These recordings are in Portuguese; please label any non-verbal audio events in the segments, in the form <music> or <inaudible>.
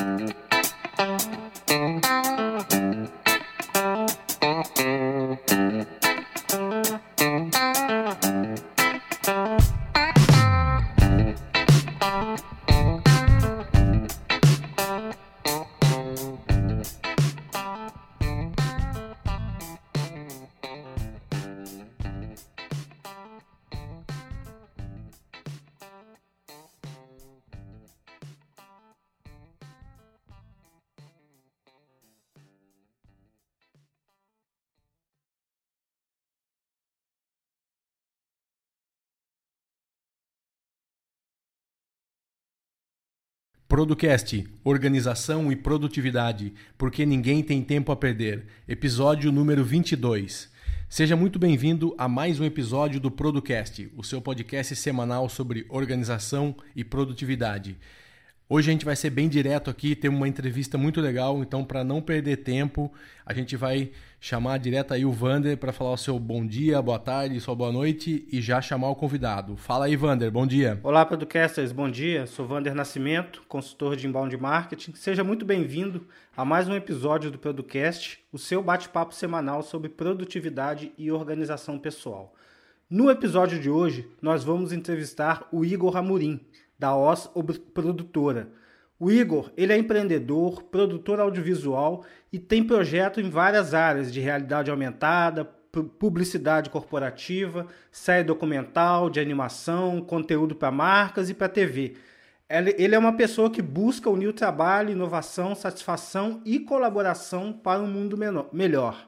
Mm-hmm. Producast, Organização e Produtividade, porque ninguém tem tempo a perder. Episódio número 22. Seja muito bem-vindo a mais um episódio do Producast, o seu podcast semanal sobre organização e produtividade. Hoje a gente vai ser bem direto aqui, tem uma entrevista muito legal, então para não perder tempo, a gente vai chamar direto aí o Vander para falar o seu bom dia, boa tarde, sua boa noite e já chamar o convidado. Fala aí, Vander, bom dia. Olá, podcasters, bom dia. Sou Vander Nascimento, consultor de inbound marketing. Seja muito bem-vindo a mais um episódio do Producast, o seu bate-papo semanal sobre produtividade e organização pessoal. No episódio de hoje, nós vamos entrevistar o Igor Amorim, da OS Produtora. O Igor, ele é empreendedor, produtor audiovisual e tem projeto em várias áreas de realidade aumentada, publicidade corporativa, série documental, de animação, conteúdo para marcas e para TV. Ele é uma pessoa que busca unir o trabalho, inovação, satisfação e colaboração para um mundo melhor.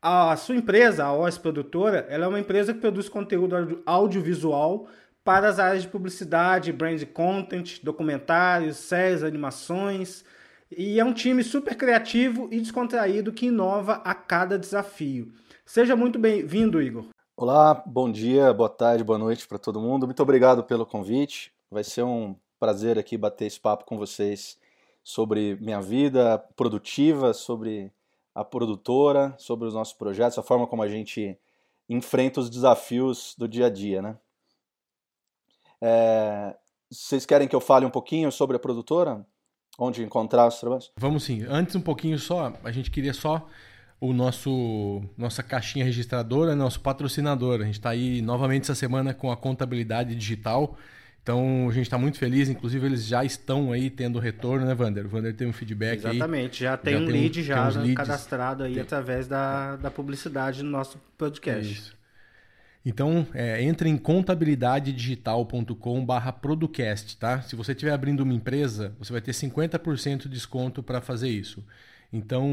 A sua empresa, a OS Produtora, ela é uma empresa que produz conteúdo audiovisual para as áreas de publicidade, brand content, documentários, séries, animações. E é um time super criativo e descontraído que inova a cada desafio. Seja muito bem-vindo, Igor. Olá, bom dia, boa tarde, boa noite para todo mundo. Muito obrigado pelo convite. Vai ser um prazer aqui bater esse papo com vocês sobre minha vida produtiva, sobre a produtora, sobre os nossos projetos, a forma como a gente enfrenta os desafios do dia a dia, né? É, vocês querem que eu fale um pouquinho sobre a produtora? Onde encontrar os trabalhos? Vamos sim. Antes um pouquinho só, a gente queria só o nosso nossa caixinha registradora, nosso patrocinador. A gente está aí novamente essa semana com a contabilidade digital. Então a gente está muito feliz, inclusive eles já estão aí tendo retorno, né, Vander? O Vander tem um feedback Exatamente, aí. já tem já um tem lead um, já né, cadastrado aí tem... através da, da publicidade no nosso podcast. Isso. Então, é, entre em contabilidadedigital.com barra Producast, tá? Se você estiver abrindo uma empresa, você vai ter 50% de desconto para fazer isso. Então,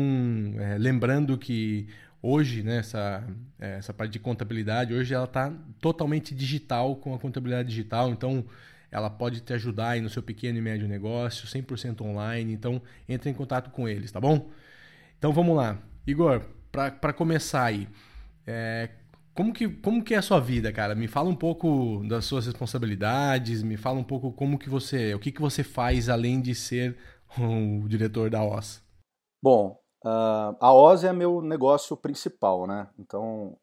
é, lembrando que hoje, né, essa, é, essa parte de contabilidade, hoje ela está totalmente digital com a contabilidade digital, então ela pode te ajudar aí no seu pequeno e médio negócio, 100% online, então entre em contato com eles, tá bom? Então vamos lá. Igor, para começar aí, é, como que, como que é a sua vida, cara? Me fala um pouco das suas responsabilidades, me fala um pouco como que você, o que, que você faz além de ser <laughs> o diretor da OS. Bom, uh, a OS é meu negócio principal, né? Então,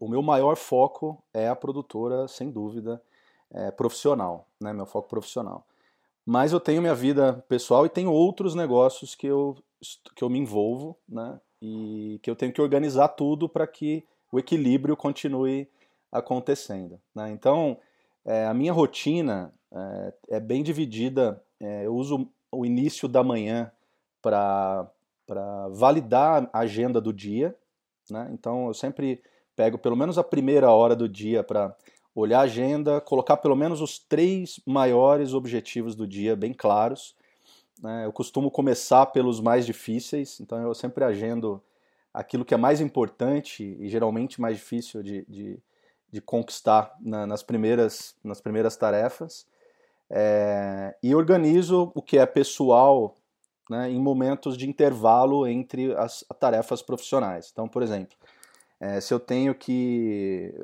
o meu maior foco é a produtora, sem dúvida, é profissional, né? Meu foco profissional. Mas eu tenho minha vida pessoal e tenho outros negócios que eu, que eu me envolvo, né? E que eu tenho que organizar tudo para que o equilíbrio continue acontecendo. Né? Então, é, a minha rotina é, é bem dividida. É, eu uso o início da manhã para validar a agenda do dia. Né? Então, eu sempre pego pelo menos a primeira hora do dia para olhar a agenda, colocar pelo menos os três maiores objetivos do dia bem claros. Né? Eu costumo começar pelos mais difíceis, então eu sempre agendo aquilo que é mais importante e geralmente mais difícil de, de, de conquistar na, nas, primeiras, nas primeiras tarefas. É, e organizo o que é pessoal né, em momentos de intervalo entre as, as tarefas profissionais. Então, por exemplo, é, se eu tenho que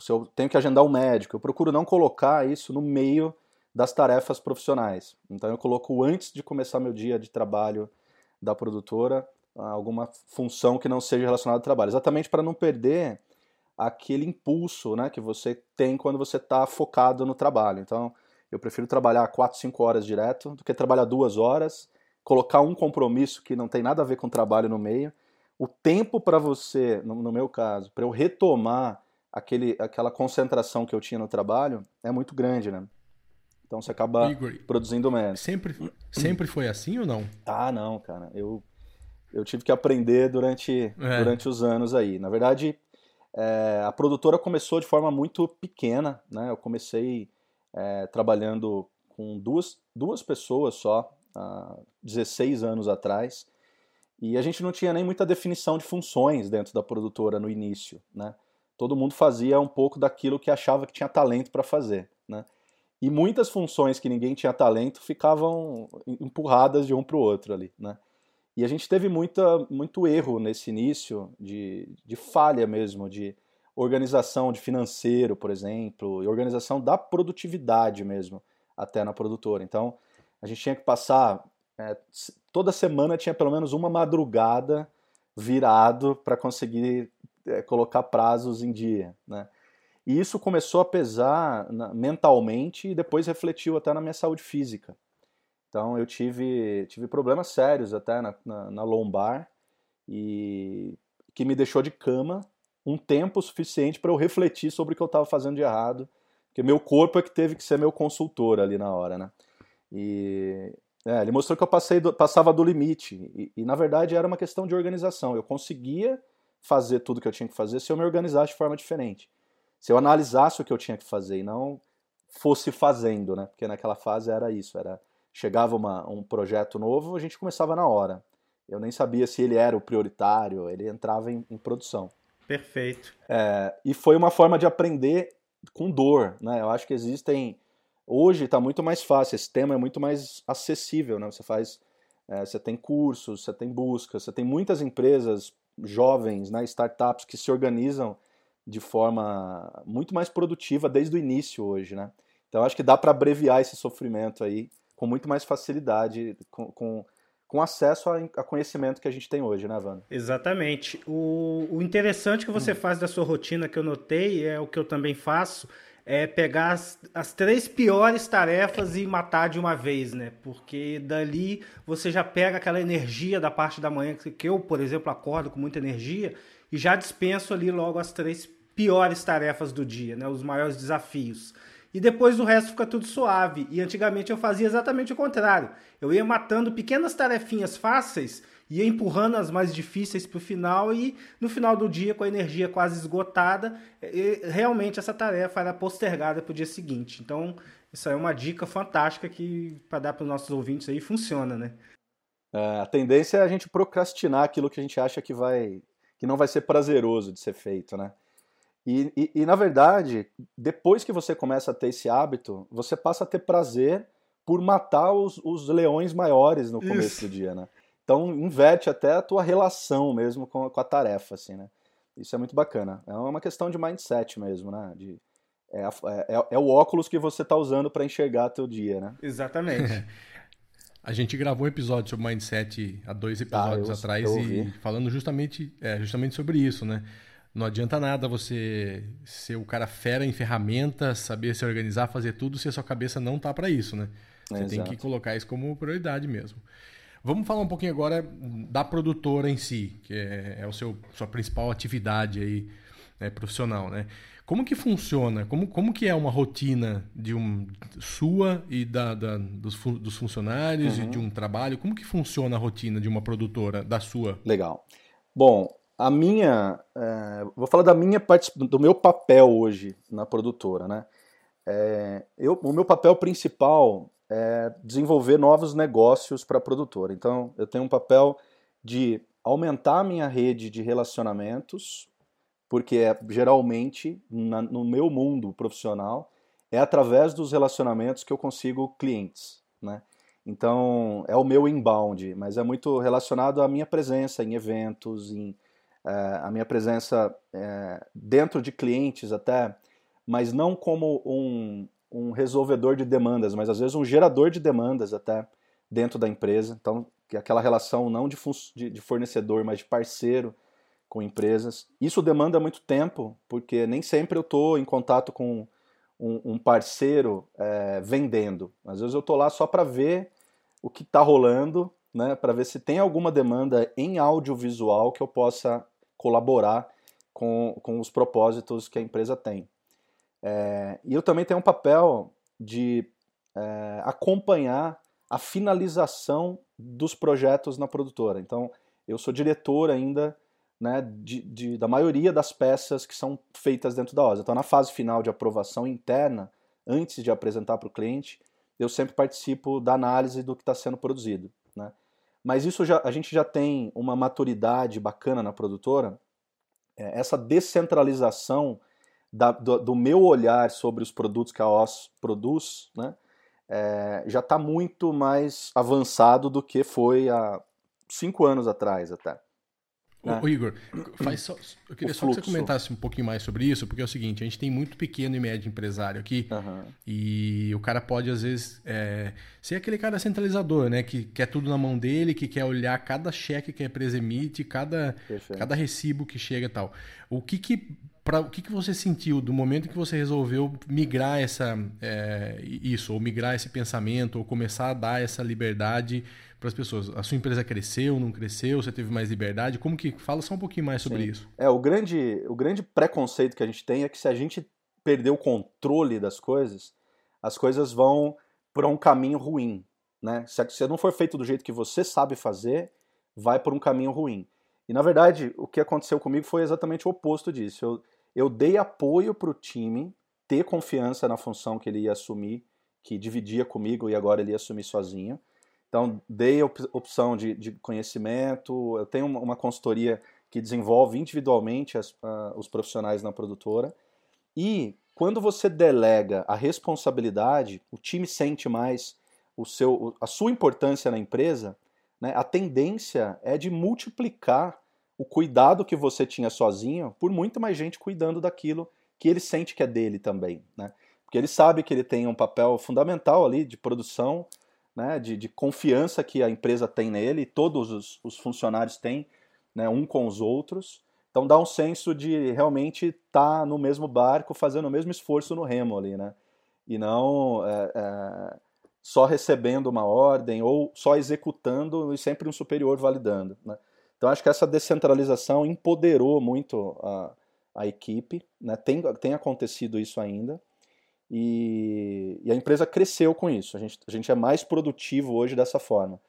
se eu tenho que agendar um médico, eu procuro não colocar isso no meio das tarefas profissionais. Então eu coloco antes de começar meu dia de trabalho da produtora, alguma função que não seja relacionada ao trabalho, exatamente para não perder aquele impulso né, que você tem quando você está focado no trabalho. Então, eu prefiro trabalhar 4, 5 horas direto do que trabalhar duas horas, colocar um compromisso que não tem nada a ver com o trabalho no meio, o tempo para você, no, no, meu caso, para eu retomar aquele, aquela concentração que eu tinha no trabalho é muito grande, né? Então você acaba Igor, produzindo menos. Sempre, sempre foi assim ou não? Ah, não, cara. Eu, eu tive que aprender durante, é. durante os anos aí. Na verdade, é, a produtora começou de forma muito pequena, né? Eu comecei é, trabalhando com duas, duas pessoas só, há 16 anos atrás, e a gente não tinha nem muita definição de funções dentro da produtora no início, né? Todo mundo fazia um pouco daquilo que achava que tinha talento para fazer, né? E muitas funções que ninguém tinha talento ficavam empurradas de um para o outro ali, né? E a gente teve muita, muito erro nesse início de, de falha mesmo, de organização de financeiro, por exemplo, e organização da produtividade mesmo, até na produtora. Então, a gente tinha que passar é, toda semana tinha pelo menos uma madrugada virado para conseguir é, colocar prazos em dia, né? E isso começou a pesar mentalmente e depois refletiu até na minha saúde física. Então eu tive, tive problemas sérios até na, na, na lombar e que me deixou de cama um tempo suficiente para eu refletir sobre o que eu estava fazendo de errado, porque meu corpo é que teve que ser meu consultor ali na hora, né? E é, ele mostrou que eu passei do, passava do limite. E, e, na verdade, era uma questão de organização. Eu conseguia fazer tudo que eu tinha que fazer se eu me organizasse de forma diferente. Se eu analisasse o que eu tinha que fazer e não fosse fazendo, né? Porque naquela fase era isso. era Chegava uma, um projeto novo, a gente começava na hora. Eu nem sabia se ele era o prioritário, ele entrava em, em produção. Perfeito. É, e foi uma forma de aprender com dor, né? Eu acho que existem Hoje está muito mais fácil, esse tema é muito mais acessível, né? Você faz, é, você tem cursos, você tem buscas, você tem muitas empresas jovens, né, startups que se organizam de forma muito mais produtiva desde o início hoje, né? Então acho que dá para abreviar esse sofrimento aí com muito mais facilidade, com, com, com acesso a, a, conhecimento que a gente tem hoje, né, Wanda? Exatamente. O, o interessante que você hum. faz da sua rotina que eu notei é o que eu também faço é pegar as, as, três piores tarefas e matar de uma vez, né? Porque dali você já pega aquela energia da parte da manhã, que eu, por exemplo, acordo com muita energia e já dispenso ali logo as três piores tarefas do dia, né? Os maiores desafios. E depois o resto fica tudo suave. E antigamente eu fazia exatamente o contrário. Eu ia matando pequenas tarefinhas fáceis ia empurrando as mais difíceis para o final e no final do dia, com a energia quase esgotada, realmente essa tarefa era postergada para o dia seguinte. Então, isso aí é uma dica fantástica que para dar para os nossos ouvintes aí funciona, né? É, a tendência é a gente procrastinar aquilo que a gente acha que vai que não vai ser prazeroso de ser feito, né? E, e, e, na verdade, depois que você começa a ter esse hábito, você passa a ter prazer por matar os, os leões maiores no começo Isso. do dia, né? Então inverte até a tua relação mesmo com a, com a tarefa, assim, né? Isso é muito bacana. É uma questão de mindset mesmo, né? De, é, é, é, é o óculos que você está usando para enxergar teu dia, né? Exatamente. <laughs> A gente gravou um episódio sobre mindset há dois episódios ah, eu, atrás eu e falando justamente, é, justamente sobre isso, né? Não adianta nada você ser o cara fera em ferramentas, saber se organizar, fazer tudo, se a sua cabeça não tá para isso, né? Você tem que colocar isso como prioridade mesmo. Vamos falar um pouquinho agora da produtora em si, que é, é o seu sua principal atividade aí né, profissional, né? Como que funciona? Como, como que é uma rotina de um sua e da, da dos, dos, funcionários uhum. e de um trabalho? Como que funciona a rotina de uma produtora da sua? Legal. Bom, a minha, é, vou falar da minha do meu papel hoje na produtora, né? É, eu, o meu papel principal é desenvolver novos negócios para a produtora. Então, eu tenho um papel de aumentar a minha rede de relacionamentos, porque é, geralmente, na, no meu mundo profissional, é através dos relacionamentos que eu consigo clientes, né? Então, é o meu inbound, mas é muito relacionado à minha presença em eventos, em a minha presença é, dentro de clientes até, mas não como um, um resolvedor de demandas, mas às vezes um gerador de demandas até dentro da empresa. Então, é aquela relação não de, de fornecedor, mas de parceiro com empresas. Isso demanda muito tempo, porque nem sempre eu estou em contato com um, um parceiro é, vendendo. Às vezes eu estou lá só para ver o que está rolando né, para ver se tem alguma demanda em audiovisual que eu possa colaborar com, com os propósitos que a empresa tem. É, e eu também tenho um papel de é, acompanhar a finalização dos projetos na produtora. Então, eu sou diretor ainda né, de, de, da maioria das peças que são feitas dentro da OSA. Então, na fase final de aprovação interna, antes de apresentar para o cliente, eu sempre participo da análise do que está sendo produzido. Mas isso já, a gente já tem uma maturidade bacana na produtora, é, essa descentralização da, do, do, meu olhar sobre os produtos que a OS produz, né, é, já está muito mais avançado do que foi há cinco anos atrás até. Né? Ô, Igor, faz só, eu queria só que você comentasse um pouquinho mais sobre isso, porque é o seguinte, a gente tem muito pequeno e médio empresário aqui, uhum. e o cara pode, às vezes, é, ser aquele cara centralizador, né? Que quer tudo na mão dele, que quer olhar cada cheque que a empresa emite, cada, cada recibo que chega e tal. O que que Pra, o que, que você sentiu do momento que você resolveu migrar essa, é, isso, ou migrar esse pensamento, ou começar a dar essa liberdade para as pessoas? A sua empresa cresceu, não cresceu? Você teve mais liberdade? Como que fala só um pouquinho mais sobre Sim. isso? É o grande, o grande preconceito que a gente tem é que se a gente perder o controle das coisas, as coisas vão para um caminho ruim, né? Se, se não for feito do jeito que você sabe fazer, vai por um caminho ruim. E na verdade, o que aconteceu comigo foi exatamente o oposto disso. Eu, eu dei apoio para o time ter confiança na função que ele ia assumir, que dividia comigo e agora ele ia assumir sozinho. Então, dei opção de, de conhecimento, eu tenho uma consultoria que desenvolve individualmente as, uh, os profissionais na produtora. E quando você delega a responsabilidade, o time sente mais o seu, a sua importância na empresa, né, a tendência é de multiplicar o cuidado que você tinha sozinho por muito mais gente cuidando daquilo que ele sente que é dele também. Né? Porque ele sabe que ele tem um papel fundamental ali de produção né, de, de, confiança que a empresa tem nele, todos os, os funcionários têm, né, um com os outros. Então dá um senso de realmente estar tá no mesmo barco, fazendo o mesmo esforço no remo ali, né? E não é, é, só recebendo uma ordem ou só executando e sempre um superior validando, né? Então acho que essa descentralização empoderou muito a, a equipe, né? Tem, tem acontecido isso ainda. E, e, a empresa cresceu com isso. A gente, a gente é mais produtivo hoje dessa forma.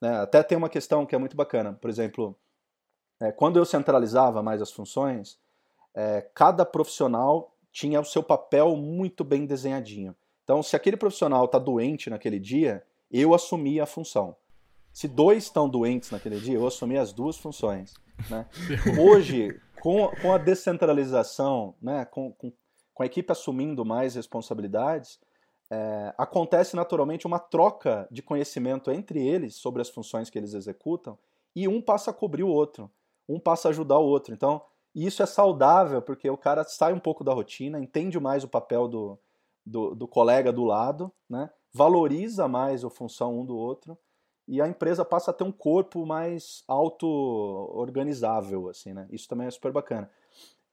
Né? Até tem uma questão que é muito bacana. Por exemplo, é, quando eu centralizava mais as funções, é, cada profissional tinha o seu papel muito bem desenhadinho. Então, se aquele profissional está doente naquele dia, eu assumia a função. Se dois estão doentes naquele dia, eu assumi as duas funções. Né? <laughs> Hoje, com, com a descentralização, né, com, com com a equipe assumindo mais responsabilidades, é, acontece naturalmente uma troca de conhecimento entre eles sobre as funções que eles executam e um passa a cobrir o outro, um passa a ajudar o outro. Então, isso é saudável porque o cara sai um pouco da rotina, entende mais o papel do, do, do colega do lado, né? valoriza mais a função um do outro e a empresa passa a ter um corpo mais auto-organizável. Assim, né? Isso também é super bacana.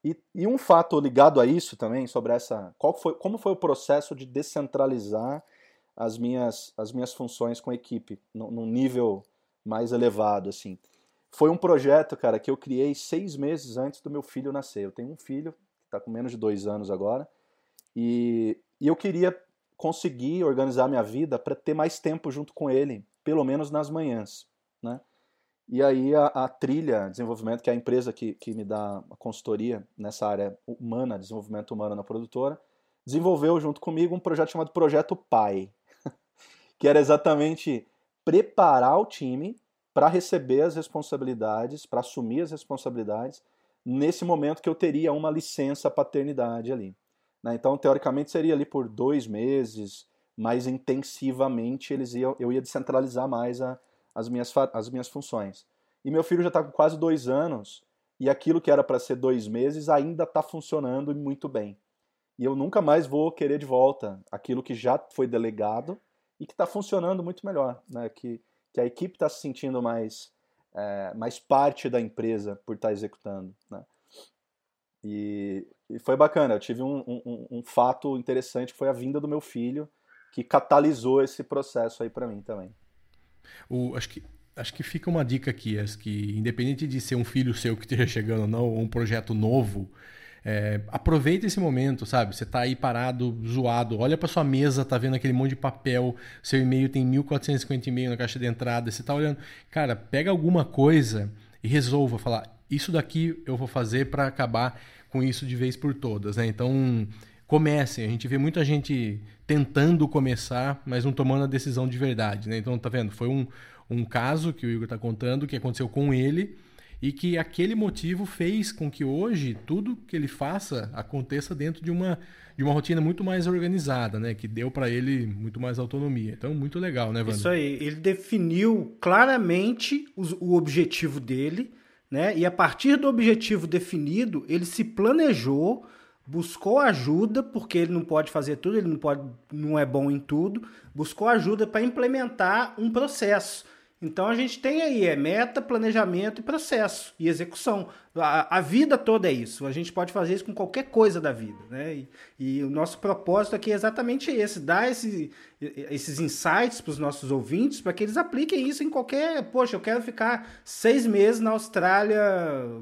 E, e, um fato ligado a isso também, sobre essa. Qual foi, como foi o processo de descentralizar as minhas, as minhas funções com a equipe, num nível mais elevado, assim. Foi um projeto, cara, que eu criei seis meses antes do meu filho nascer. Eu tenho um filho, que está com menos de dois anos agora, e, e eu queria conseguir organizar minha vida para ter mais tempo junto com ele, pelo menos nas manhãs, né? E aí a, a, Trilha Desenvolvimento, que é a empresa que, que me dá a consultoria nessa área humana, desenvolvimento humano na produtora, desenvolveu junto comigo um projeto chamado Projeto Pai, <laughs> que era exatamente preparar o time para receber as responsabilidades, para assumir as responsabilidades nesse momento que eu teria uma licença paternidade ali. Né? Então, teoricamente, seria ali por dois meses, mais intensivamente, eles iam, eu ia descentralizar mais a, as minhas, as minhas funções. E meu filho já está com quase dois anos e aquilo que era para ser dois meses ainda está funcionando muito bem. E eu nunca mais vou querer de volta aquilo que já foi delegado e que está funcionando muito melhor, né? que, que a equipe está se sentindo mais, é, mais parte da empresa por estar tá executando. Né? E, e, foi bacana, eu tive um, um, um fato interessante que foi a vinda do meu filho, que catalisou esse processo aí para mim também. O, acho que acho que fica uma dica aqui, é que independente de ser um filho seu que esteja chegando ou não, ou um projeto novo, é, aproveita esse momento, sabe? Você tá aí parado, zoado, olha para sua mesa, tá vendo aquele monte de papel, seu e-mail tem 1450 e-mail na caixa de entrada, você tá olhando, cara, pega alguma coisa e resolva falar, isso daqui eu vou fazer para acabar com isso de vez por todas, né? Então, comecem. A gente vê muita gente tentando começar, mas não tomando a decisão de verdade, né? Então, tá vendo? Foi um, um caso que o Igor está contando que aconteceu com ele e que aquele motivo fez com que hoje tudo que ele faça aconteça dentro de uma, de uma rotina muito mais organizada, né? Que deu para ele muito mais autonomia. Então, muito legal, né, Wander? Isso aí. Ele definiu claramente o objetivo dele, né? E a partir do objetivo definido, ele se planejou, buscou ajuda, porque ele não pode fazer tudo, ele não, pode, não é bom em tudo, buscou ajuda para implementar um processo. Então a gente tem aí é meta, planejamento e processo e execução. A, a, vida toda é isso. A gente pode fazer isso com qualquer coisa da vida, né? E, e o nosso propósito aqui é exatamente esse: dar esse, esses insights para os nossos ouvintes para que eles apliquem isso em qualquer. Poxa, eu quero ficar seis meses na Austrália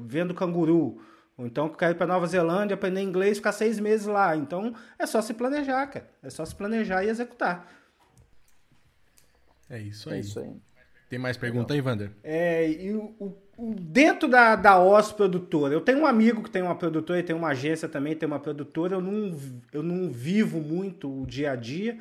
vendo canguru. Ou então eu quero ir para Nova Zelândia aprender inglês, ficar seis meses lá. Então é só se planejar, cara. É só se planejar e executar. É isso aí. É isso aí. Tem mais pergunta aí, Wander? É, e o, o, dentro da, da OS produtora, eu tenho um amigo que tem uma produtora e tem uma agência também, tem uma produtora, eu não, eu não vivo muito o dia a dia,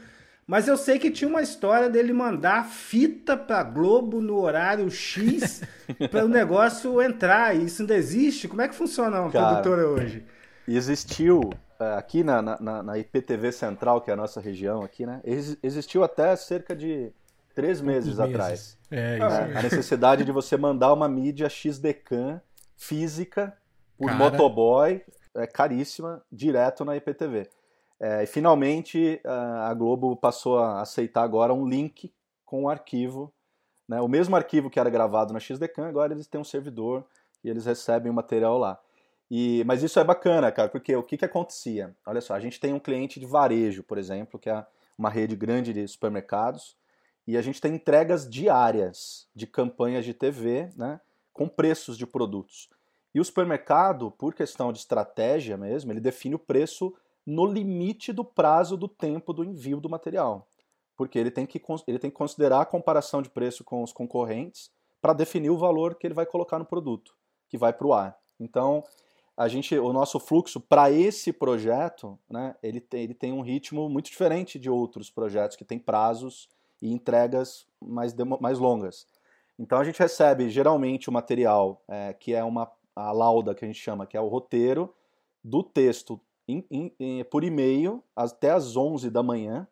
mas eu sei que tinha uma história dele mandar fita pra Globo no horário X <laughs> para o negócio entrar. E isso ainda existe? Como é que funciona uma Cara, produtora hoje? Existiu é, aqui na, na, na IPTV Central, que é a nossa região aqui, né? Existiu até cerca de três meses, meses. atrás. É, isso. É, a necessidade de você mandar uma mídia XDCAM física por Cara. motoboy, é caríssima, direto na IPTV. É, e finalmente a Globo passou a aceitar agora um link com o arquivo. Né? O mesmo arquivo que era gravado na XDCAM, agora eles têm um servidor e eles recebem o material lá. E, mas isso é bacana, cara, porque o que, que acontecia? Olha só, a gente tem um cliente de varejo, por exemplo, que é uma rede grande de supermercados, e a gente tem entregas diárias de campanhas de TV, né, com preços de produtos. E o supermercado, por questão de estratégia mesmo, ele define o preço no limite do prazo do tempo do envio do material. Porque ele tem que, ele tem que considerar a comparação de preço com os concorrentes para definir o valor que ele vai colocar no produto, que vai para o ar. Então, a gente, o nosso fluxo para esse projeto, né, ele, tem, ele tem um ritmo muito diferente de outros projetos que têm prazos e entregas mais, mais longas. Então a gente recebe geralmente o material é, que é uma a lauda que a gente chama, que é o roteiro do texto por e-mail até às 11 da manhã.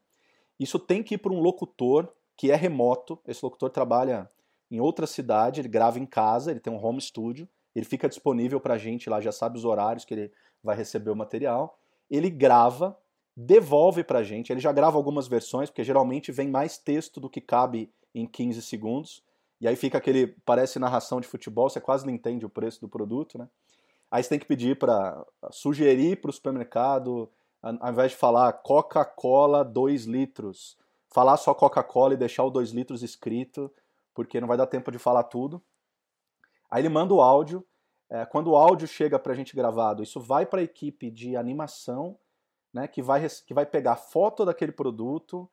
Isso tem que ir para um locutor que é remoto. Esse locutor trabalha em outra cidade, ele grava em casa, ele tem um home studio, ele fica disponível para a gente lá, já sabe os horários que ele vai receber o material. Ele grava devolve para a gente. Ele já grava algumas versões, porque geralmente vem mais texto do que cabe em 15 segundos. E aí fica aquele, parece narração de futebol, você quase não entende o preço do produto, né? Aí você tem que pedir para sugerir para o supermercado, ao invés de falar Coca-Cola 2 litros, falar só Coca-Cola e deixar o 2 litros escrito, porque não vai dar tempo de falar tudo. Aí ele manda o áudio. É, quando o áudio chega para a gente gravado, isso vai para a equipe de animação né, que, vai, que vai pegar foto daquele produto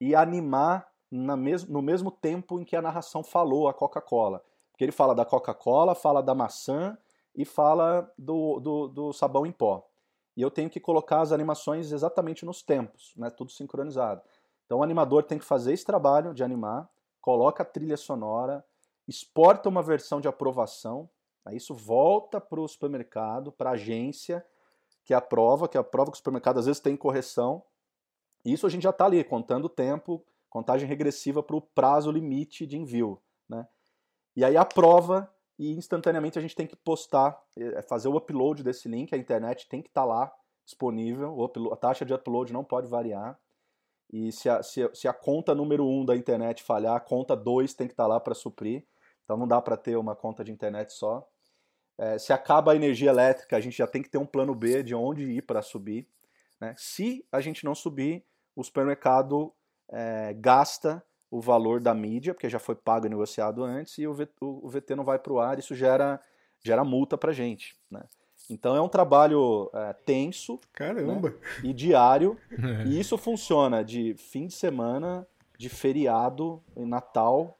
e animar mes no mesmo tempo em que a narração falou a Coca-Cola. Porque ele fala da Coca-Cola, fala da maçã e fala do, do, do, sabão em pó. E eu tenho que colocar as animações exatamente nos tempos, né, tudo sincronizado. Então o animador tem que fazer esse trabalho de animar, coloca a trilha sonora, exporta uma versão de aprovação, aí isso volta para o supermercado, para a agência, que é a prova, que é a prova que o supermercado às vezes tem correção. E isso a gente já está ali, contando o tempo, contagem regressiva para o prazo limite de envio. Né? E aí a prova, e instantaneamente a gente tem que postar, é, fazer o upload desse link, a internet tem que estar tá lá disponível, a taxa de upload não pode variar. E se a, se se a conta número 1 um da internet falhar, a conta 2 tem que estar tá lá para suprir. Então não dá para ter uma conta de internet só. É, se acaba a energia elétrica, a gente já tem que ter um plano B de onde ir para subir. Né? Se a gente não subir, o supermercado é, gasta o, valor da mídia, porque já foi pago e negociado antes, e o, VT, o VT não vai para o ar, isso gera, gera multa para gente. Né? Então é um trabalho é, tenso Caramba. Né? e diário, <laughs> e isso funciona de fim de semana, de feriado, Natal,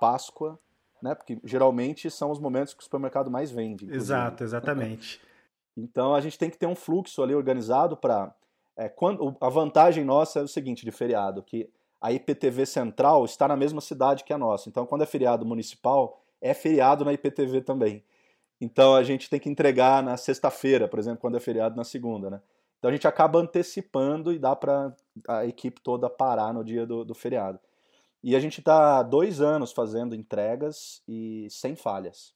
Páscoa, né? Porque geralmente são os momentos que o supermercado mais vende. Inclusive. Exato, exatamente. <laughs> Então a gente tem que ter um fluxo ali organizado para. É, quando, a vantagem nossa é o seguinte de feriado, que a IPTV central está na mesma cidade que a nossa. Então, quando é feriado municipal, é feriado na IPTV também. Então, a gente tem que entregar na sexta-feira, por exemplo, quando é feriado na segunda, né? Então, a gente acaba antecipando e dá para a equipe toda parar no dia do, do feriado. E a gente está dois anos fazendo entregas e sem falhas.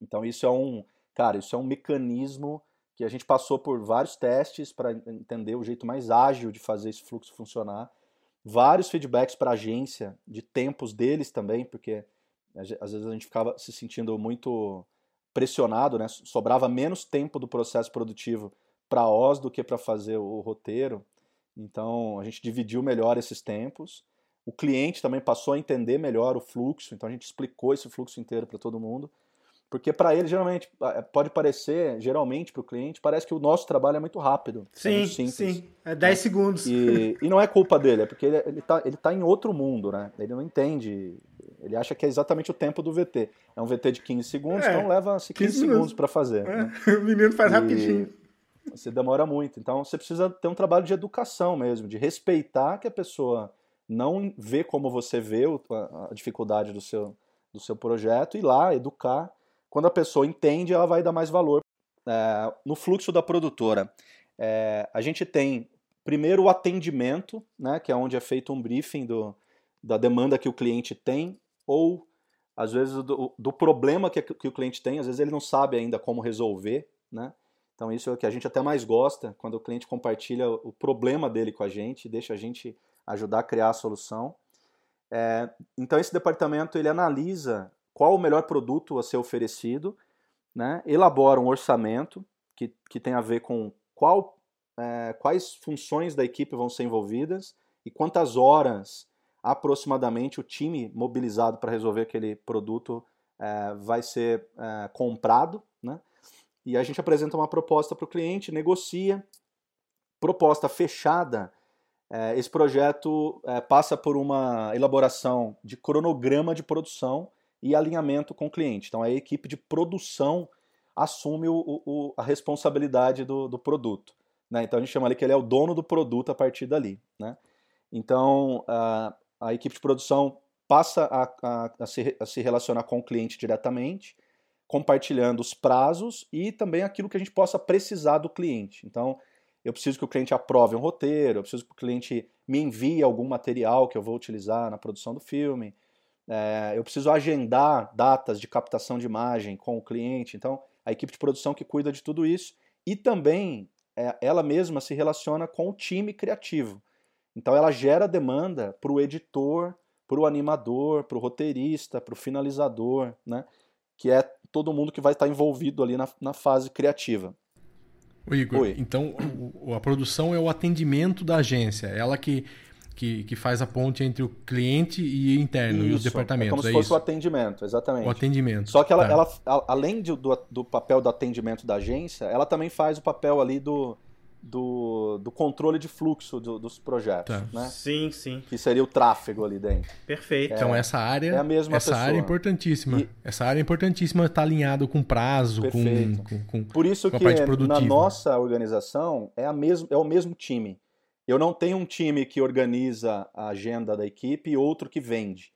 Então, isso é um, cara, isso é um mecanismo que a gente passou por vários testes para entender o jeito mais ágil de fazer esse fluxo funcionar vários feedbacks para a agência de tempos deles também, porque às vezes a gente ficava se sentindo muito pressionado, né? Sobrava menos tempo do processo produtivo para Oz do que para fazer o roteiro. Então a gente dividiu melhor esses tempos. O cliente também passou a entender melhor o fluxo, então a gente explicou esse fluxo inteiro para todo mundo. Porque para ele, geralmente, é, pode parecer, geralmente para o cliente, parece que o nosso trabalho é muito rápido. É sim, é muito simples, sim. É 10 né? segundos. E, e, não é culpa dele, é porque ele, ele, tá, ele tá em outro mundo, né? Ele não entende. Ele acha que é exatamente o tempo do VT. É um VT de 15 segundos, é, então leva 15, 15 segundos para fazer. É, né? <laughs> O menino faz e rapidinho. Você demora muito. Então você precisa ter um trabalho de educação mesmo, de respeitar que a pessoa não vê como você vê a, a dificuldade do seu, do seu projeto, e lá educar quando a pessoa entende, ela vai dar mais valor. É, no fluxo da produtora, é, a gente tem primeiro o atendimento, né, que é onde é feito um briefing do, da demanda que o cliente tem, ou às vezes do, do problema que, que, o cliente tem, às vezes ele não sabe ainda como resolver, né? Então isso é o que a gente até mais gosta, quando o cliente compartilha o problema dele com a gente, deixa a gente ajudar a criar a solução. É, então esse departamento ele analisa qual o melhor produto a ser oferecido, né? elabora um orçamento que, que tem a ver com qual, é, quais funções da equipe vão ser envolvidas e quantas horas aproximadamente o time mobilizado para resolver aquele produto é, vai ser é, comprado. Né? E a gente apresenta uma proposta para o cliente, negocia, proposta fechada. É, esse projeto é, passa por uma elaboração de cronograma de produção e alinhamento com o cliente. Então a equipe de produção assume o, o, a responsabilidade do, do produto. Né? Então a gente chama ali que ele é o dono do produto a partir dali. Né? Então a, a equipe de produção passa a, a, a, se, a se relacionar com o cliente diretamente, compartilhando os prazos e também aquilo que a gente possa precisar do cliente. Então, eu preciso que o cliente aprove um roteiro, eu preciso que o cliente me envie algum material que eu vou utilizar na produção do filme, é, eu preciso agendar datas de captação de imagem com o cliente. Então, a equipe de produção que cuida de tudo isso e também é, ela mesma se relaciona com o time criativo. Então, ela gera demanda para o editor, para o animador, para o roteirista, para o finalizador, né? que é todo mundo que vai estar envolvido ali na, na fase criativa. O Igor, Oi. então a produção é o atendimento da agência, ela que que, que faz a ponte entre o cliente e o interno isso, e os departamentos. É como se é fosse isso? o atendimento, exatamente. O atendimento. Só que ela, tá. ela além de, do, do papel do atendimento da agência, ela também faz o papel ali do, do, do controle de fluxo do, dos projetos. Tá. Né? Sim, sim. Que seria o tráfego ali dentro. Perfeito. É, então essa área é a mesma essa pessoa. área é importantíssima. E... Essa área é importantíssima estar alinhado com prazo, com, com, com, Por isso com que na nossa organização é, a mesmo, é o mesmo time. Eu não tenho um time que organiza a agenda da equipe e outro que vende.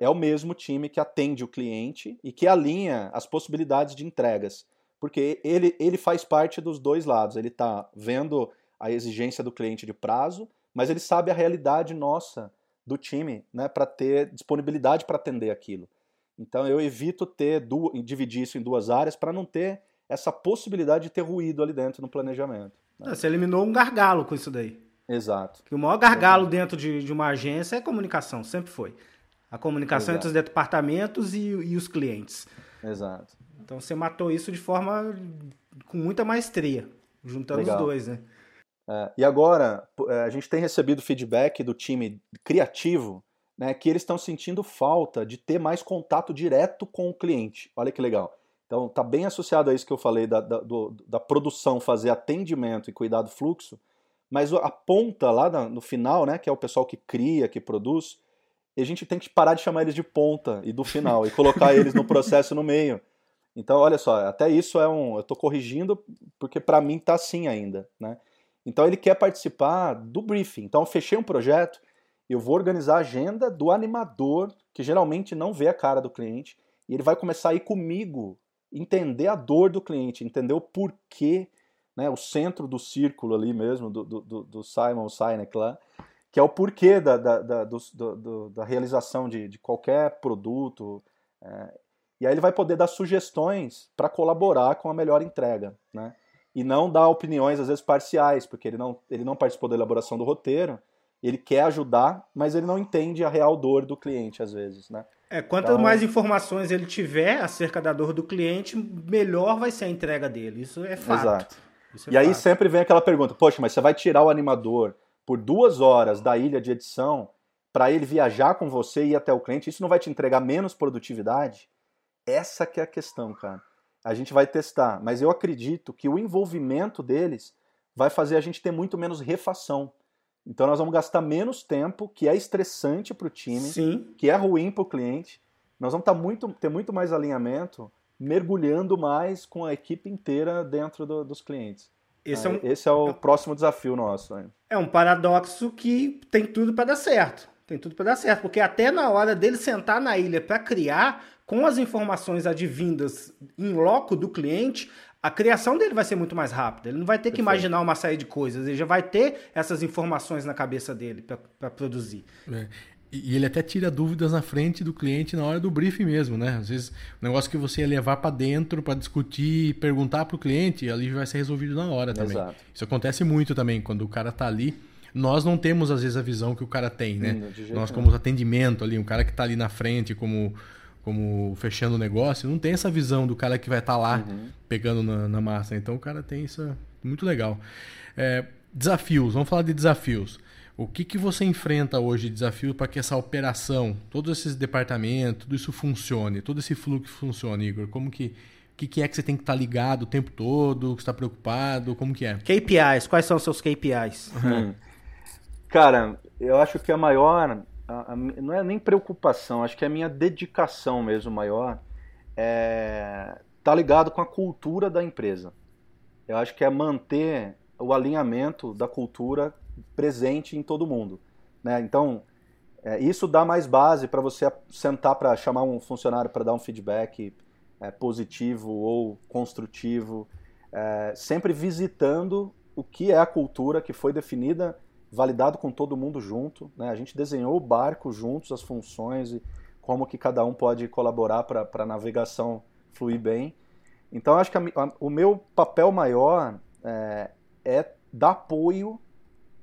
é o mesmo time que atende o cliente e que alinha as possibilidades de entregas. Porque ele, ele faz parte dos dois lados. Ele está vendo a exigência do cliente de prazo, mas ele sabe a realidade nossa do time né, para ter disponibilidade para atender aquilo. Então eu evito ter dividir isso em duas áreas para não ter essa possibilidade de ter ruído ali dentro no planejamento. Né? Você eliminou um gargalo com isso daí. Exato. Que o maior gargalo dentro de, de uma agência é comunicação, sempre foi. A comunicação Exato. entre os departamentos e, e os clientes. Exato. Então você matou isso de forma com muita maestria, juntando Legal. os dois, né? É, e agora, é, a gente tem recebido feedback do time criativo né, que eles estão sentindo falta de ter mais contato direto com o cliente. Olha que legal. Então, está bem associado a isso que eu falei da, da, do, da produção fazer atendimento e cuidar do fluxo, mas a ponta lá no final, né, que é o pessoal que cria, que produz, a gente tem que parar de chamar eles de ponta e do final e colocar <laughs> eles no processo no meio. Então, olha só, até isso é um. Eu estou corrigindo porque para mim está assim ainda. Né? Então, ele quer participar do briefing. Então, eu fechei um projeto, eu vou organizar a agenda do animador, que geralmente não vê a cara do cliente, e ele vai começar a ir comigo, entender a dor do cliente, entender o porquê, né, o centro do círculo ali mesmo, do, do, do Simon Sinek lá, que é o porquê da, da, da, do, da realização de, de qualquer produto. É, e aí ele vai poder dar sugestões para colaborar com a melhor entrega. Né? E não dar opiniões, às vezes, parciais, porque ele não, ele não participou da elaboração do roteiro, ele quer ajudar, mas ele não entende a real dor do cliente, às vezes. Né? É, quanto então... mais informações ele tiver acerca da dor do cliente, melhor vai ser a entrega dele. Isso é fato. Exato. Isso é e fato. aí sempre vem aquela pergunta: poxa, mas você vai tirar o animador por duas horas da ilha de edição para ele viajar com você e ir até o cliente, isso não vai te entregar menos produtividade? Essa que é a questão, cara. A gente vai testar, mas eu acredito que o envolvimento deles vai fazer a gente ter muito menos refação. Então nós vamos gastar menos tempo, que é estressante para o time, Sim. que é ruim para o cliente. Nós vamos tá muito, ter muito mais alinhamento, mergulhando mais com a equipe inteira dentro do, dos clientes. Esse é, um, esse é o é, próximo desafio nosso. Hein? É um paradoxo que tem tudo para dar certo. Tem tudo para dar certo, porque até na hora dele sentar na ilha para criar, com as informações advindas em loco do cliente, a criação dele vai ser muito mais rápida. Ele não vai ter que imaginar uma série de coisas, ele já vai ter essas informações na cabeça dele para produzir. É. E ele até tira dúvidas na frente do cliente na hora do briefing mesmo, né? Às vezes, o negócio que você ia levar para dentro para discutir, perguntar para o cliente, ali vai ser resolvido na hora também. Exato. Isso acontece muito também, quando o cara está ali. Nós não temos, às vezes, a visão que o cara tem, né? Hum, Nós, como atendimento ali, um cara que está ali na frente, como, como fechando o negócio, não tem essa visão do cara que vai estar tá lá uhum. pegando na, na, massa. Então, o cara tem isso muito legal. É, desafios, vamos falar de desafios. O que, que você enfrenta hoje de desafio para que essa operação, todos esses departamentos, tudo isso funcione, todo esse fluxo funcione, Igor? Como que, que, que é que você tem que estar tá ligado o tempo todo, que está preocupado, como que é? KPIs, quais são os seus KPIs? Uhum. <laughs> Cara, eu acho que a maior, a, a, não é nem preocupação, acho que é a minha dedicação mesmo maior, é tá ligado com a cultura da empresa. Eu acho que é manter o alinhamento da cultura presente em todo mundo. Né? Então, é, isso dá mais base para você sentar para chamar um funcionário para dar um feedback é, positivo ou construtivo, é, sempre visitando o que é a cultura que foi definida, validado com todo mundo junto. Né? A gente desenhou o barco juntos, as funções e como que cada um pode colaborar para a navegação fluir bem. Então, acho que a, a, o meu papel maior é, é dar apoio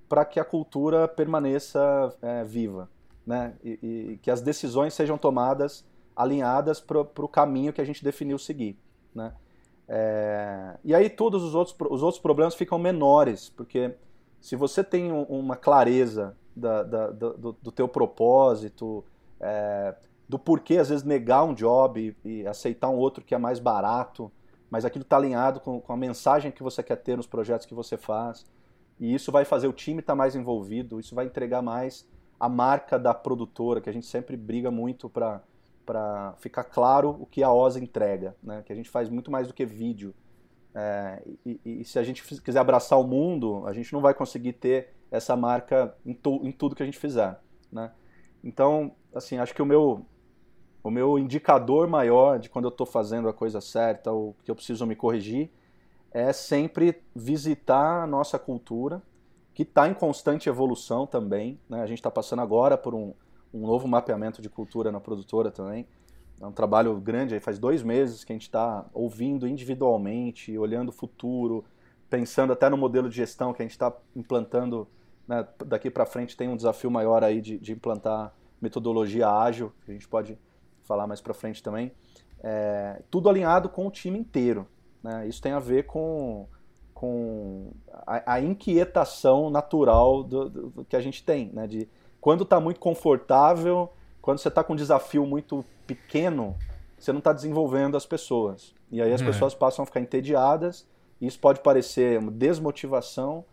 para que a cultura permaneça é, viva, né? E, e, que as decisões sejam tomadas alinhadas para o caminho que a gente definiu seguir, né? É, e aí todos os outros, os outros problemas ficam menores, porque se você tem uma clareza da, da, do, do teu propósito, é, do porquê às vezes negar um job e, e, aceitar um outro que é mais barato, mas aquilo está alinhado com, com a mensagem que você quer ter nos projetos que você faz, e isso vai fazer o time estar tá mais envolvido, isso vai entregar mais a marca da produtora, que a gente sempre briga muito para ficar claro o que a OSA entrega, né? que a gente faz muito mais do que vídeo. É, e, e, se a gente quiser abraçar o mundo, a gente não vai conseguir ter essa marca em, tu, em tudo que a gente fizer. Né? Então, assim, acho que o meu, o meu indicador maior de quando eu estou fazendo a coisa certa ou que eu preciso me corrigir é sempre visitar a nossa cultura, que está em constante evolução também. Né? A gente está passando agora por um, um novo mapeamento de cultura na produtora também. É um trabalho grande, aí faz dois meses que a gente está ouvindo individualmente, olhando o futuro, pensando até no modelo de gestão que a gente está implantando. Né? Daqui para frente tem um desafio maior aí de, de, implantar metodologia ágil, que a gente pode falar mais para frente também. É, tudo alinhado com o time inteiro. Né? Isso tem a ver com, com a, a inquietação natural do, do, do, que a gente tem, né? De quando está muito confortável, quando você está com um desafio muito pequeno, você não está desenvolvendo as pessoas. E aí as uhum. pessoas passam a ficar entediadas, e isso pode parecer uma desmotivação,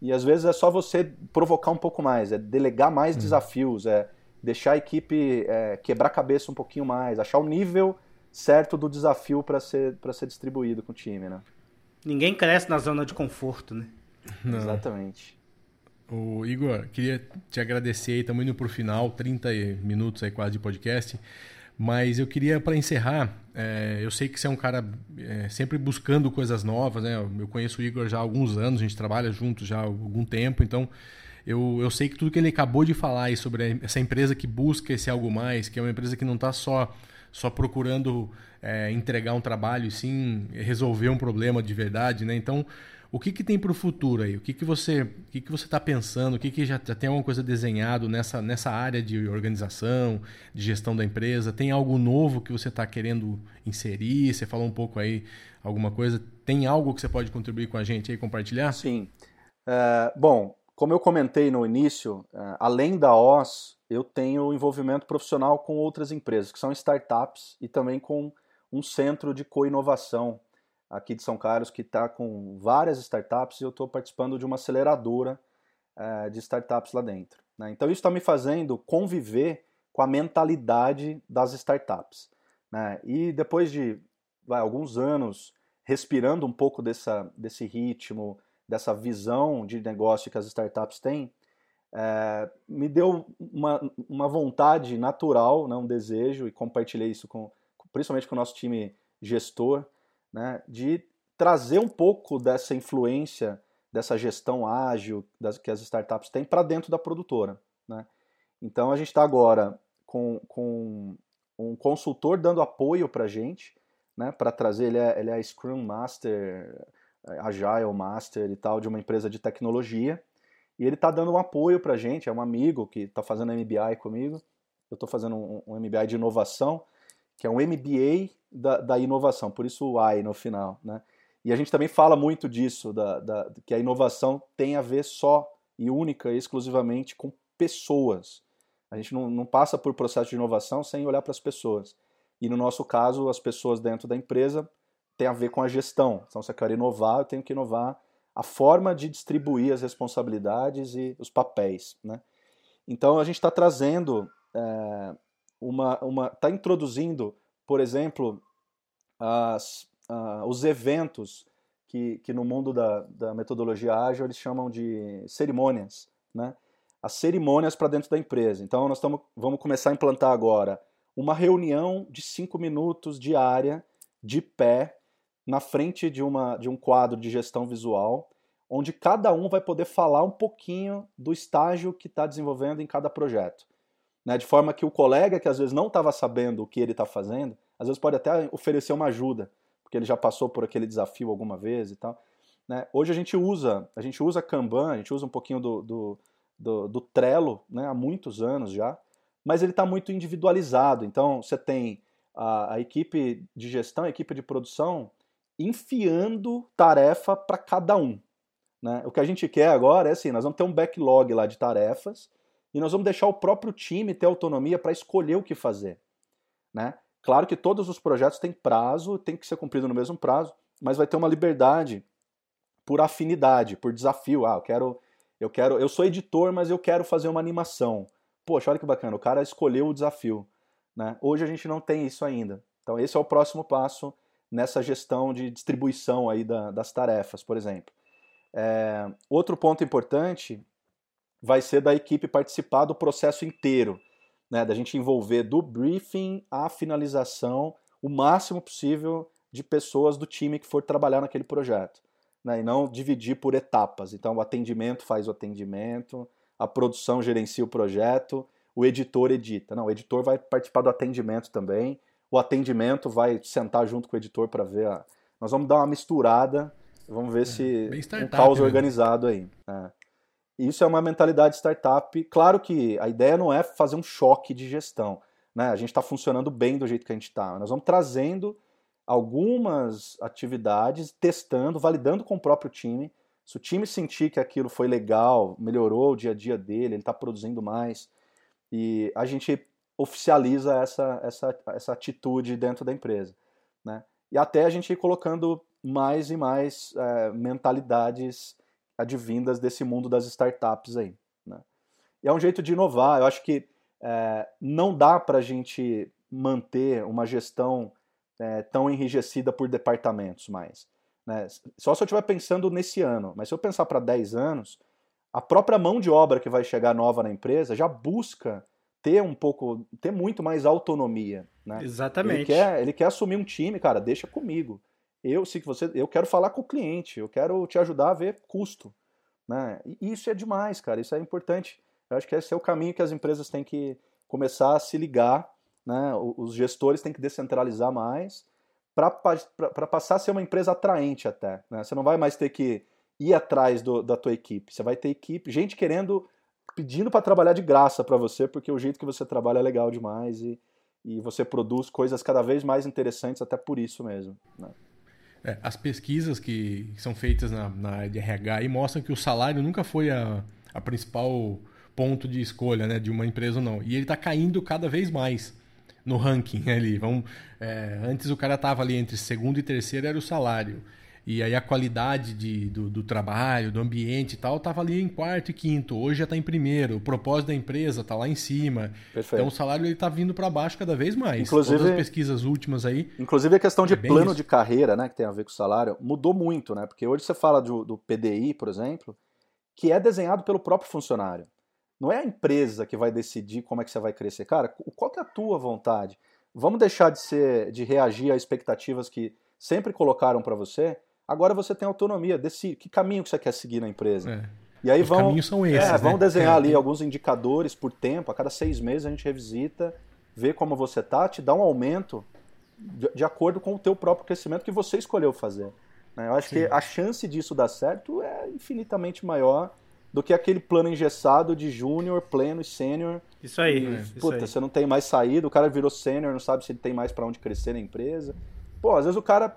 e às vezes é só você provocar um pouco mais, é delegar mais uhum. desafios, é deixar a equipe é, quebrar a cabeça um pouquinho mais, achar o nível certo do desafio para ser, ser distribuído com o time, né? Ninguém cresce na zona de conforto, né? Não. Exatamente. O Igor, queria te agradecer aí, estamos indo para o final, 30 minutos aí quase de podcast. Mas eu queria, para encerrar, é, eu sei que você é um cara é, sempre buscando coisas novas, né? Eu conheço o Igor já há alguns anos, a gente trabalha juntos já há algum tempo, então eu, eu sei que tudo que ele acabou de falar aí sobre essa empresa que busca esse algo mais, que é uma empresa que não está só, só procurando é, entregar um trabalho, sim resolver um problema de verdade, né? Então, o que, que tem para o futuro aí? O que, que você o que, que você está pensando? O que, que já, já tem alguma coisa desenhado nessa, nessa área de organização, de gestão da empresa? Tem algo novo que você está querendo inserir? Você falou um pouco aí alguma coisa. Tem algo que você pode contribuir com a gente aí, compartilhar? Sim. É, bom, como eu comentei no início, é, além da OS, eu tenho envolvimento profissional com outras empresas, que são startups e também com um centro de co-inovação aqui de São Carlos que está com várias startups e eu estou participando de uma aceleradora é, de startups lá dentro. Né? Então isso está me fazendo conviver com a mentalidade das startups. Né? E depois de vai, alguns anos respirando um pouco dessa, desse ritmo, dessa visão de negócio que as startups têm, é, me deu uma, uma vontade natural, né, um desejo, e compartilhei isso com, principalmente com o nosso time gestor, né, de trazer um pouco dessa influência, dessa gestão ágil das, que as startups têm para dentro da produtora. Né? Então a gente está agora com, com um consultor dando apoio para a gente, né, para trazer, ele é, ele é Scrum Master, Agile Master e tal, de uma empresa de tecnologia, e ele está dando um apoio para a gente, é um amigo que está fazendo MBI comigo, eu estou fazendo um, um MBI de inovação, que é um MBA da, da inovação, por isso o I no final, né? E a gente também fala muito disso, da, da, que a inovação tem a ver só e única e exclusivamente com pessoas. A gente não, não passa por processo de inovação sem olhar para as pessoas. E no nosso caso, as pessoas dentro da empresa tem a ver com a gestão. Então, se eu quero inovar, eu tenho que inovar a forma de distribuir as responsabilidades e os papéis. Né? Então, a gente está trazendo é, uma, uma, está introduzindo por exemplo, as, uh, os eventos que, que no mundo da, da metodologia ágil eles chamam de cerimônias, né? As cerimônias para dentro da empresa. Então nós tamo, vamos começar a implantar agora uma reunião de cinco minutos diária, de pé, na frente de, uma, de um quadro de gestão visual, onde cada um vai poder falar um pouquinho do estágio que está desenvolvendo em cada projeto né? de forma que o colega que às vezes não estava sabendo o que ele está fazendo, às vezes pode até oferecer uma ajuda, porque ele já passou por aquele desafio alguma vez e tal. Né? Hoje a gente usa, a gente usa Kanban, a gente usa um pouquinho do, do, do, do Trello né? há muitos anos já, mas ele está muito individualizado. Então você tem a, a equipe de gestão, a equipe de produção enfiando tarefa para cada um. Né? O que a gente quer agora é assim, nós vamos ter um backlog lá de tarefas e nós vamos deixar o próprio time ter autonomia para escolher o que fazer. Né? Claro que todos os projetos têm prazo, tem que ser cumprido no mesmo prazo, mas vai ter uma liberdade por afinidade, por desafio. Ah, eu quero, eu quero, eu sou editor, mas eu quero fazer uma animação. Poxa, olha que bacana, o cara escolheu o desafio. Né? Hoje a gente não tem isso ainda. Então esse é o próximo passo nessa gestão de distribuição aí da, das tarefas, por exemplo. É, outro ponto importante vai ser da equipe participar do processo inteiro, né, da gente envolver do briefing à finalização o máximo possível de pessoas do time que for trabalhar naquele projeto, né, e não dividir por etapas. Então, o atendimento faz o atendimento, a produção gerencia o projeto, o editor edita. Não, o editor vai participar do atendimento também, o atendimento vai sentar junto com o editor para ver. A... Nós vamos dar uma misturada, vamos ver é, se um caos né? organizado aí. É. Isso é uma mentalidade startup. Claro que a ideia não é fazer um choque de gestão. Né? A gente está funcionando bem do jeito que a gente está. Nós vamos trazendo algumas atividades, testando, validando com o próprio time. Se o time sentir que aquilo foi legal, melhorou o dia a dia dele, ele está produzindo mais, e a gente oficializa essa, essa, essa atitude dentro da empresa. Né? E até a gente ir colocando mais e mais é, mentalidades advindas desse mundo das startups aí. Né? E é um jeito de inovar. Eu acho que é, não dá para a gente manter uma gestão é, tão enrijecida por departamentos mais. Né? Só se eu estiver pensando nesse ano, mas se eu pensar para 10 anos, a própria mão de obra que vai chegar nova na empresa já busca ter um pouco, ter muito mais autonomia. Né? Exatamente. Ele quer, ele quer assumir um time, cara, deixa comigo. Eu, se você, eu quero falar com o cliente, eu quero te ajudar a ver custo. Né? E isso é demais, cara, isso é importante. Eu acho que esse é o caminho que as empresas têm que começar a se ligar, né? os gestores têm que descentralizar mais para passar a ser uma empresa atraente até. Né? Você não vai mais ter que ir atrás do, da tua equipe, você vai ter equipe, gente querendo, pedindo para trabalhar de graça para você, porque o jeito que você trabalha é legal demais e, e você produz coisas cada vez mais interessantes até por isso mesmo. Né? É, as pesquisas que, são feitas na, na área de RH mostram que o salário nunca foi a, a principal ponto de escolha né, de uma empresa ou não. E ele está caindo cada vez mais no ranking ali. Vamos, é, antes o cara estava ali entre segundo e terceiro era o salário. E aí a qualidade de, do, do, trabalho, do ambiente e tal, estava ali em quarto e quinto. Hoje já está em primeiro. O propósito da empresa está lá em cima. Perfeito. Então o salário está vindo para baixo cada vez mais. Inclusive, Todas as pesquisas últimas aí. Inclusive a questão de é plano isso. de carreira, né, que tem a ver com o salário, mudou muito, né? Porque hoje você fala do, do PDI, por exemplo, que é desenhado pelo próprio funcionário. Não é a empresa que vai decidir como é que você vai crescer. Cara, qual que é a tua vontade? Vamos deixar de ser, de reagir a expectativas que sempre colocaram para você Agora você tem autonomia, desse que caminho que você quer seguir na empresa. É. E aí Os vão, caminhos são esses, é, né? vão desenhar é. ali alguns indicadores por tempo, a cada seis meses a gente revisita, vê como você tá, te dá um aumento de, de acordo com o teu próprio crescimento que você escolheu fazer. Né? Eu acho Sim. que a chance disso dar certo é infinitamente maior do que aquele plano engessado de júnior, pleno e sênior. Isso aí. E, puta, aí. você não tem mais saída, o cara virou sênior, não sabe se ele tem mais para onde crescer na empresa. Pô, às vezes o cara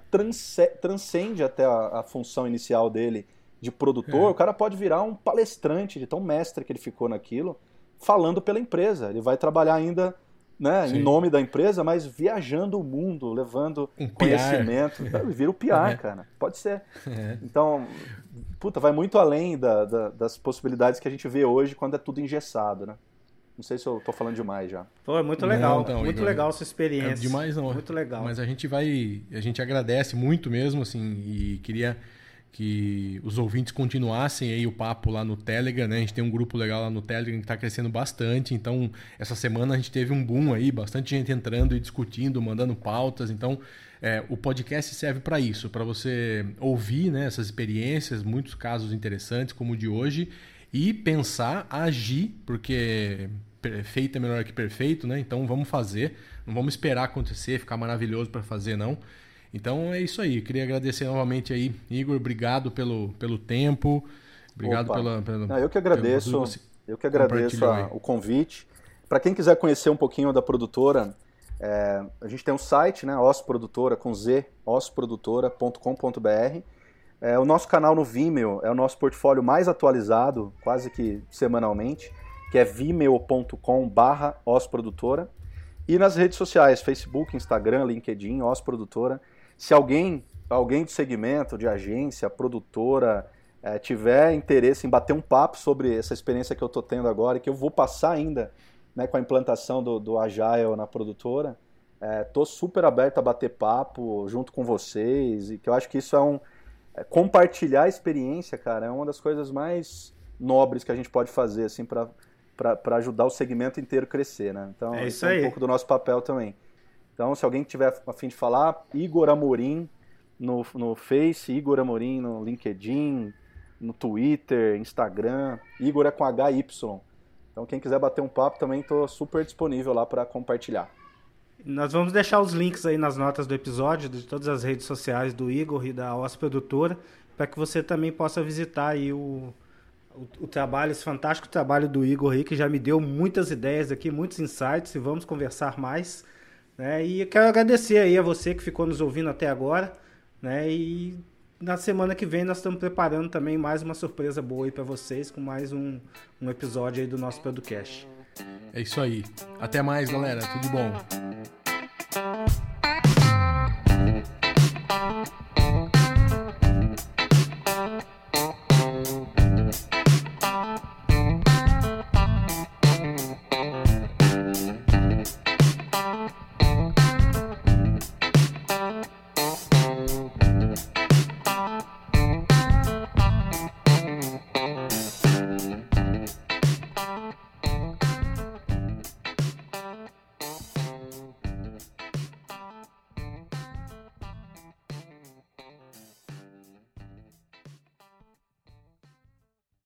transcende até a, a, função inicial dele de produtor, é. o cara pode virar um palestrante de tão mestre que ele ficou naquilo, falando pela empresa. Ele vai trabalhar ainda né, em nome da empresa, mas viajando o mundo, levando um conhecimento. <laughs> Ele vira o PR, é. cara. Pode ser. É. Então, puta, vai muito além da, da, das possibilidades que a gente vê hoje quando é tudo engessado, né? Não sei se eu tô falando demais já. Pô, é muito legal. Não, então, muito Igor, legal essa experiência. É demais não. Muito legal. Mas a gente vai, a gente agradece muito mesmo assim e queria que os ouvintes continuassem aí o papo lá no Telegram, né? A gente tem um grupo legal lá no Telegram que está crescendo bastante. Então, essa semana a gente teve um boom aí, bastante gente entrando e discutindo, mandando pautas. Então, é, o podcast serve para isso, para você ouvir né, essas experiências, muitos casos interessantes, como o de hoje, e pensar, agir, porque feito é melhor que perfeito, né? Então vamos fazer, não vamos esperar acontecer, ficar maravilhoso para fazer não. Então é isso aí. Queria agradecer novamente aí, Igor, obrigado pelo, pelo tempo, obrigado Opa. pela, pela não, eu que agradeço, eu que agradeço a, o convite. Para quem quiser conhecer um pouquinho da produtora, é, a gente tem um site, né, osprodutora com z, osprodutora.com.br. É, o nosso canal no Vimeo é o nosso portfólio mais atualizado, quase que semanalmente, que é vimeo.com barra osprodutora. E nas redes sociais, Facebook, Instagram, LinkedIn, osprodutora. Se alguém, alguém do segmento, de agência, produtora, é, tiver interesse em bater um papo sobre essa experiência que eu estou tendo agora, e que eu vou passar ainda né, com a implantação do, do Agile na produtora, estou é, super aberto a bater papo junto com vocês, e que eu acho que isso é um compartilhar a experiência, cara, é uma das coisas mais nobres que a gente pode fazer, assim, para ajudar o segmento inteiro a crescer, né? Então, é isso aí. é um pouco do nosso papel também. Então, se alguém tiver a fim de falar, Igor Amorim no, no Face, Igor Amorim no LinkedIn, no Twitter, Instagram, Igor é com HY. Então, quem quiser bater um papo também estou super disponível lá para compartilhar. Nós vamos deixar os links aí nas notas do episódio, de todas as redes sociais do Igor e da OS Produtora, para que você também possa visitar aí o, o, o, trabalho, esse fantástico trabalho do Igor aí, que já me deu muitas ideias aqui, muitos insights, e vamos conversar mais. Né? E quero agradecer aí a você que ficou nos ouvindo até agora. Né? E na semana que vem nós estamos preparando também mais uma surpresa boa aí para vocês com mais um, um episódio aí do nosso podcast. É isso aí. Até mais, galera. Tudo bom.